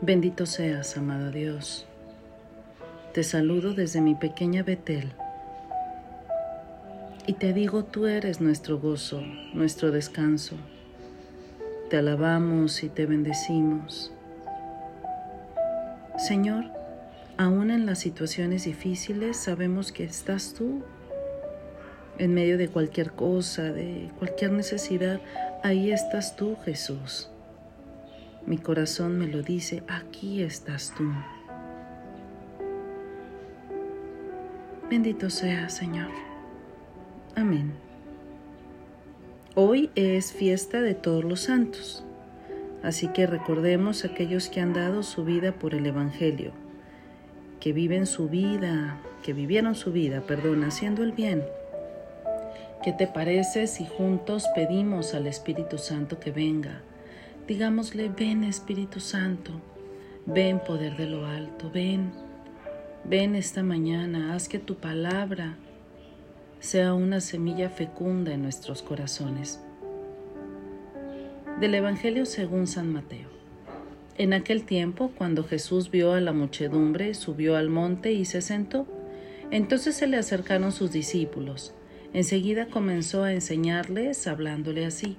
Bendito seas, amado Dios. Te saludo desde mi pequeña Betel y te digo, tú eres nuestro gozo, nuestro descanso. Te alabamos y te bendecimos. Señor, aún en las situaciones difíciles sabemos que estás tú. En medio de cualquier cosa, de cualquier necesidad, ahí estás tú, Jesús. Mi corazón me lo dice, aquí estás tú. Bendito sea, Señor. Amén. Hoy es fiesta de todos los santos, así que recordemos a aquellos que han dado su vida por el Evangelio, que viven su vida, que vivieron su vida, perdón, haciendo el bien. ¿Qué te parece si juntos pedimos al Espíritu Santo que venga? Digámosle, ven Espíritu Santo, ven poder de lo alto, ven, ven esta mañana, haz que tu palabra sea una semilla fecunda en nuestros corazones. Del Evangelio según San Mateo. En aquel tiempo, cuando Jesús vio a la muchedumbre, subió al monte y se sentó. Entonces se le acercaron sus discípulos. Enseguida comenzó a enseñarles, hablándole así.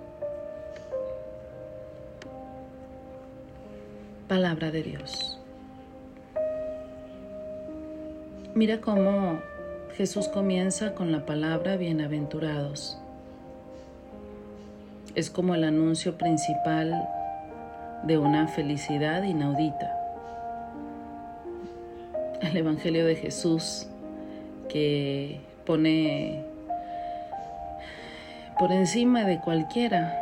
Palabra de Dios. Mira cómo Jesús comienza con la palabra bienaventurados. Es como el anuncio principal de una felicidad inaudita. El Evangelio de Jesús que pone por encima de cualquiera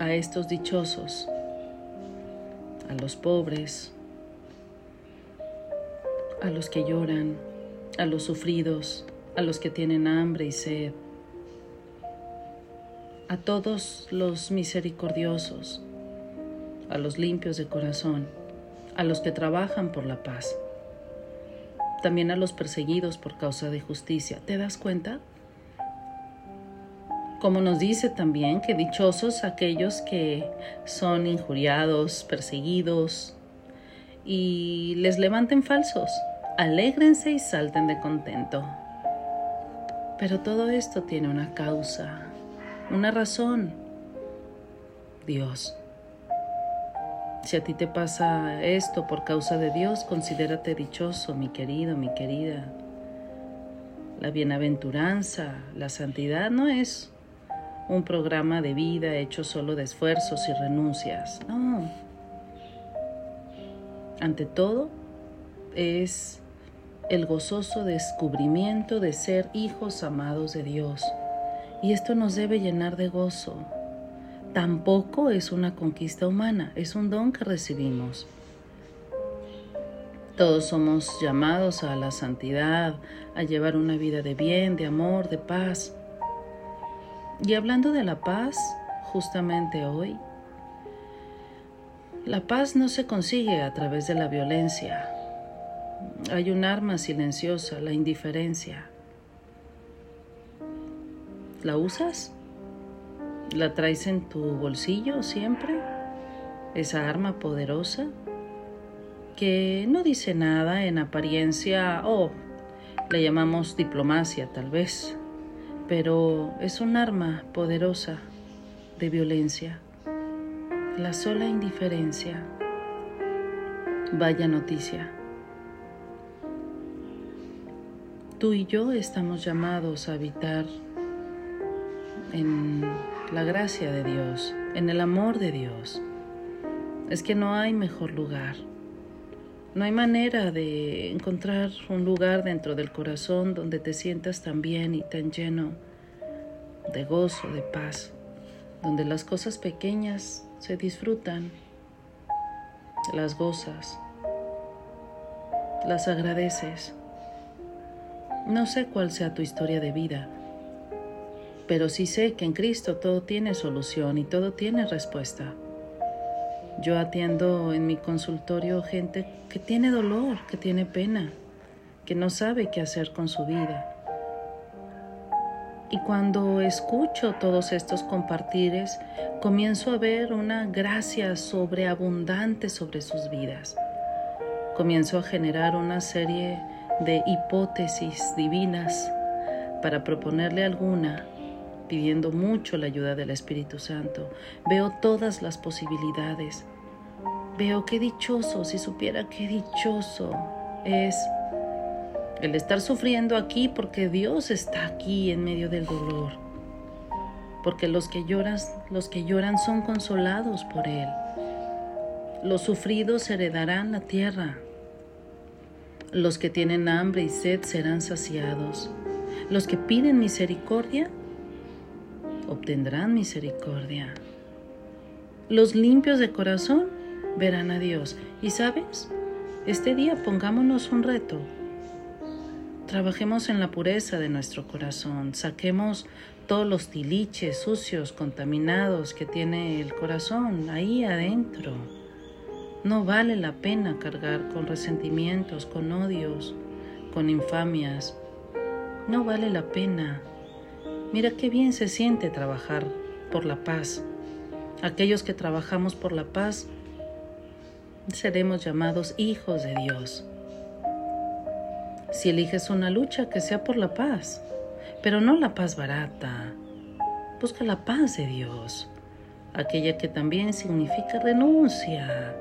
a estos dichosos a los pobres, a los que lloran, a los sufridos, a los que tienen hambre y sed, a todos los misericordiosos, a los limpios de corazón, a los que trabajan por la paz, también a los perseguidos por causa de justicia. ¿Te das cuenta? Como nos dice también que dichosos aquellos que son injuriados, perseguidos y les levanten falsos. Alégrense y salten de contento. Pero todo esto tiene una causa, una razón. Dios. Si a ti te pasa esto por causa de Dios, considérate dichoso, mi querido, mi querida. La bienaventuranza, la santidad no es un programa de vida hecho solo de esfuerzos y renuncias. No. Ante todo, es el gozoso descubrimiento de ser hijos amados de Dios. Y esto nos debe llenar de gozo. Tampoco es una conquista humana, es un don que recibimos. Todos somos llamados a la santidad, a llevar una vida de bien, de amor, de paz. Y hablando de la paz, justamente hoy, la paz no se consigue a través de la violencia. Hay un arma silenciosa, la indiferencia. ¿La usas? ¿La traes en tu bolsillo siempre? Esa arma poderosa que no dice nada en apariencia o le llamamos diplomacia tal vez pero es un arma poderosa de violencia. La sola indiferencia. Vaya noticia. tú y yo estamos llamados a habitar en la gracia de Dios, en el amor de Dios. Es que no hay mejor lugar. No hay manera de encontrar un lugar dentro del corazón donde te sientas tan bien y tan lleno de gozo, de paz, donde las cosas pequeñas se disfrutan, las gozas, las agradeces. No sé cuál sea tu historia de vida, pero sí sé que en Cristo todo tiene solución y todo tiene respuesta. Yo atiendo en mi consultorio gente que tiene dolor, que tiene pena, que no sabe qué hacer con su vida. Y cuando escucho todos estos compartires, comienzo a ver una gracia sobreabundante sobre sus vidas. Comienzo a generar una serie de hipótesis divinas para proponerle alguna pidiendo mucho la ayuda del Espíritu Santo. Veo todas las posibilidades. Veo qué dichoso, si supiera qué dichoso es el estar sufriendo aquí porque Dios está aquí en medio del dolor. Porque los que lloran, los que lloran son consolados por él. Los sufridos heredarán la tierra. Los que tienen hambre y sed serán saciados. Los que piden misericordia obtendrán misericordia. Los limpios de corazón verán a Dios. Y sabes, este día pongámonos un reto. Trabajemos en la pureza de nuestro corazón, saquemos todos los tiliches sucios, contaminados que tiene el corazón ahí adentro. No vale la pena cargar con resentimientos, con odios, con infamias. No vale la pena. Mira qué bien se siente trabajar por la paz. Aquellos que trabajamos por la paz seremos llamados hijos de Dios. Si eliges una lucha, que sea por la paz, pero no la paz barata. Busca la paz de Dios, aquella que también significa renuncia.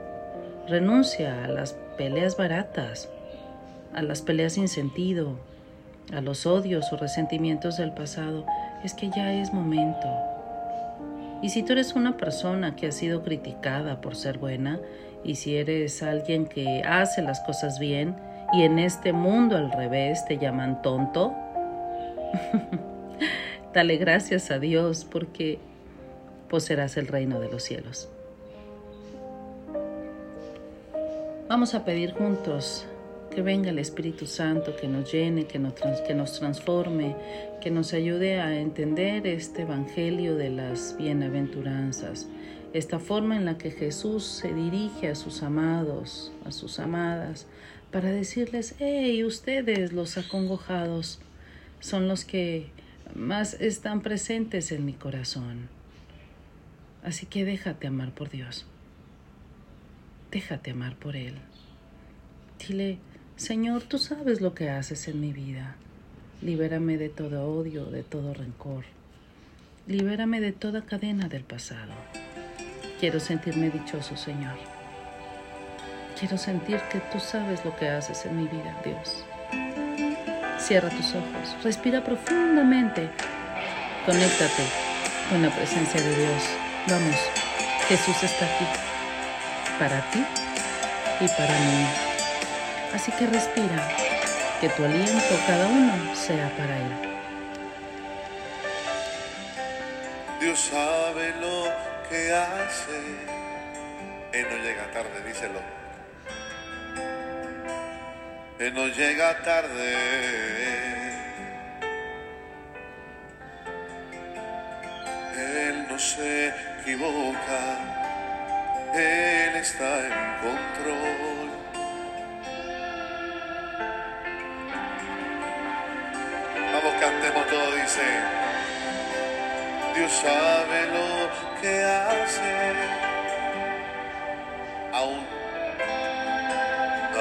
Renuncia a las peleas baratas, a las peleas sin sentido, a los odios o resentimientos del pasado, es que ya es momento. Y si tú eres una persona que ha sido criticada por ser buena, y si eres alguien que hace las cosas bien, y en este mundo al revés te llaman tonto, dale gracias a Dios porque poseerás el reino de los cielos. Vamos a pedir juntos que venga el Espíritu Santo, que nos llene, que nos, que nos transforme, que nos ayude a entender este Evangelio de las bienaventuranzas, esta forma en la que Jesús se dirige a sus amados, a sus amadas, para decirles, hey, ustedes los acongojados son los que más están presentes en mi corazón. Así que déjate amar por Dios. Déjate amar por Él. Dile, Señor, tú sabes lo que haces en mi vida. Libérame de todo odio, de todo rencor. Libérame de toda cadena del pasado. Quiero sentirme dichoso, Señor. Quiero sentir que tú sabes lo que haces en mi vida, Dios. Cierra tus ojos, respira profundamente, conéctate con la presencia de Dios. Vamos, Jesús está aquí, para ti y para mí. Así que respira, que tu aliento cada uno sea para Él. Dios sabe lo que hace. Él no llega tarde, díselo. Él no llega tarde. Él no se equivoca. Él está en control. Cantemos todo, dice, Dios sabe lo que hace, aún,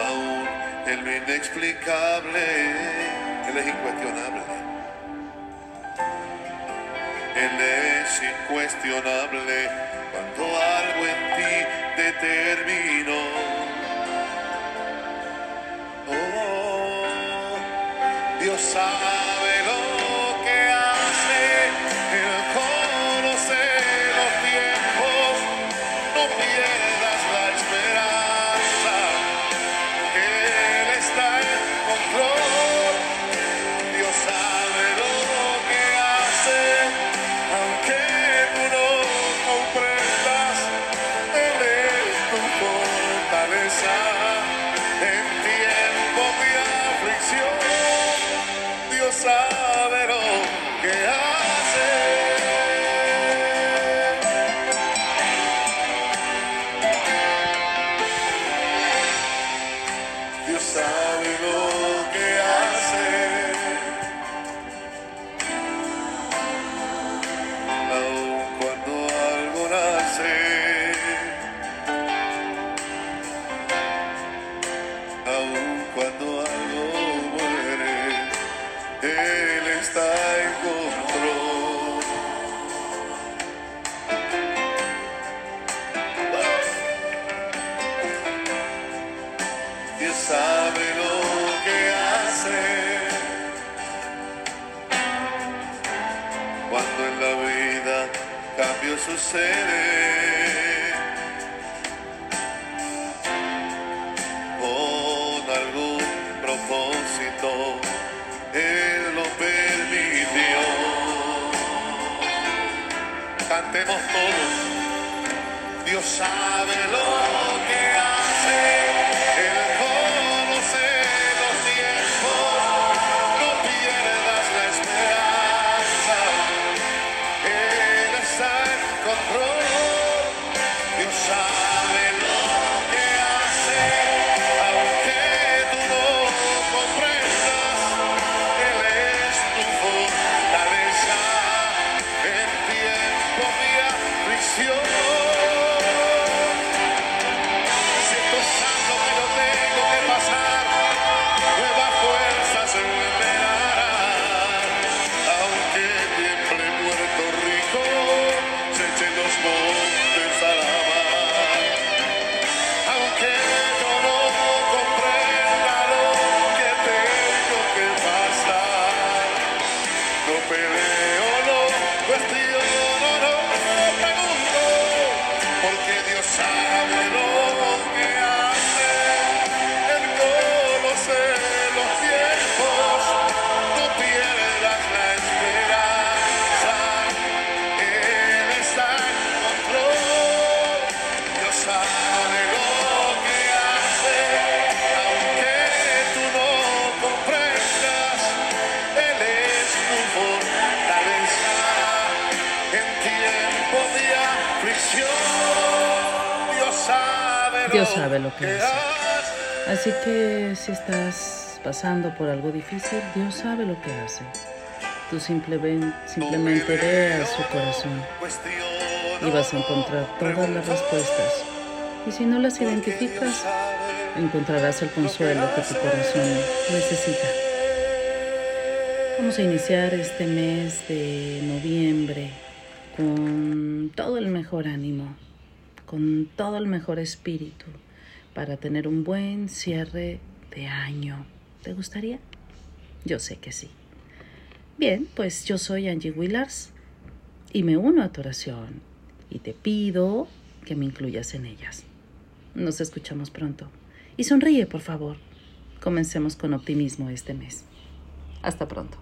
aún en lo inexplicable, Él es incuestionable. Él es incuestionable cuando algo en ti determinó. Oh, Dios sabe Dios está en control. Dios sabe lo que hace. Cuando en la vida cambio sucede. Todos. Dios sabe lo que hace, Él conoce los tiempos, no pierdas la esperanza, Él está en control, Dios sabe Dios sabe lo que hace. Así que si estás pasando por algo difícil, Dios sabe lo que hace. Tú simple- simplemente ve a su corazón y vas a encontrar todas las respuestas. Y si no las identificas, encontrarás el consuelo que tu corazón necesita. Vamos a iniciar este mes de noviembre con todo el mejor ánimo, con todo el mejor espíritu para tener un buen cierre de año. ¿Te gustaría? Yo sé que sí. Bien, pues yo soy Angie Willars y me uno a tu oración y te pido que me incluyas en ellas. Nos escuchamos pronto. Y sonríe, por favor. Comencemos con optimismo este mes. Hasta pronto.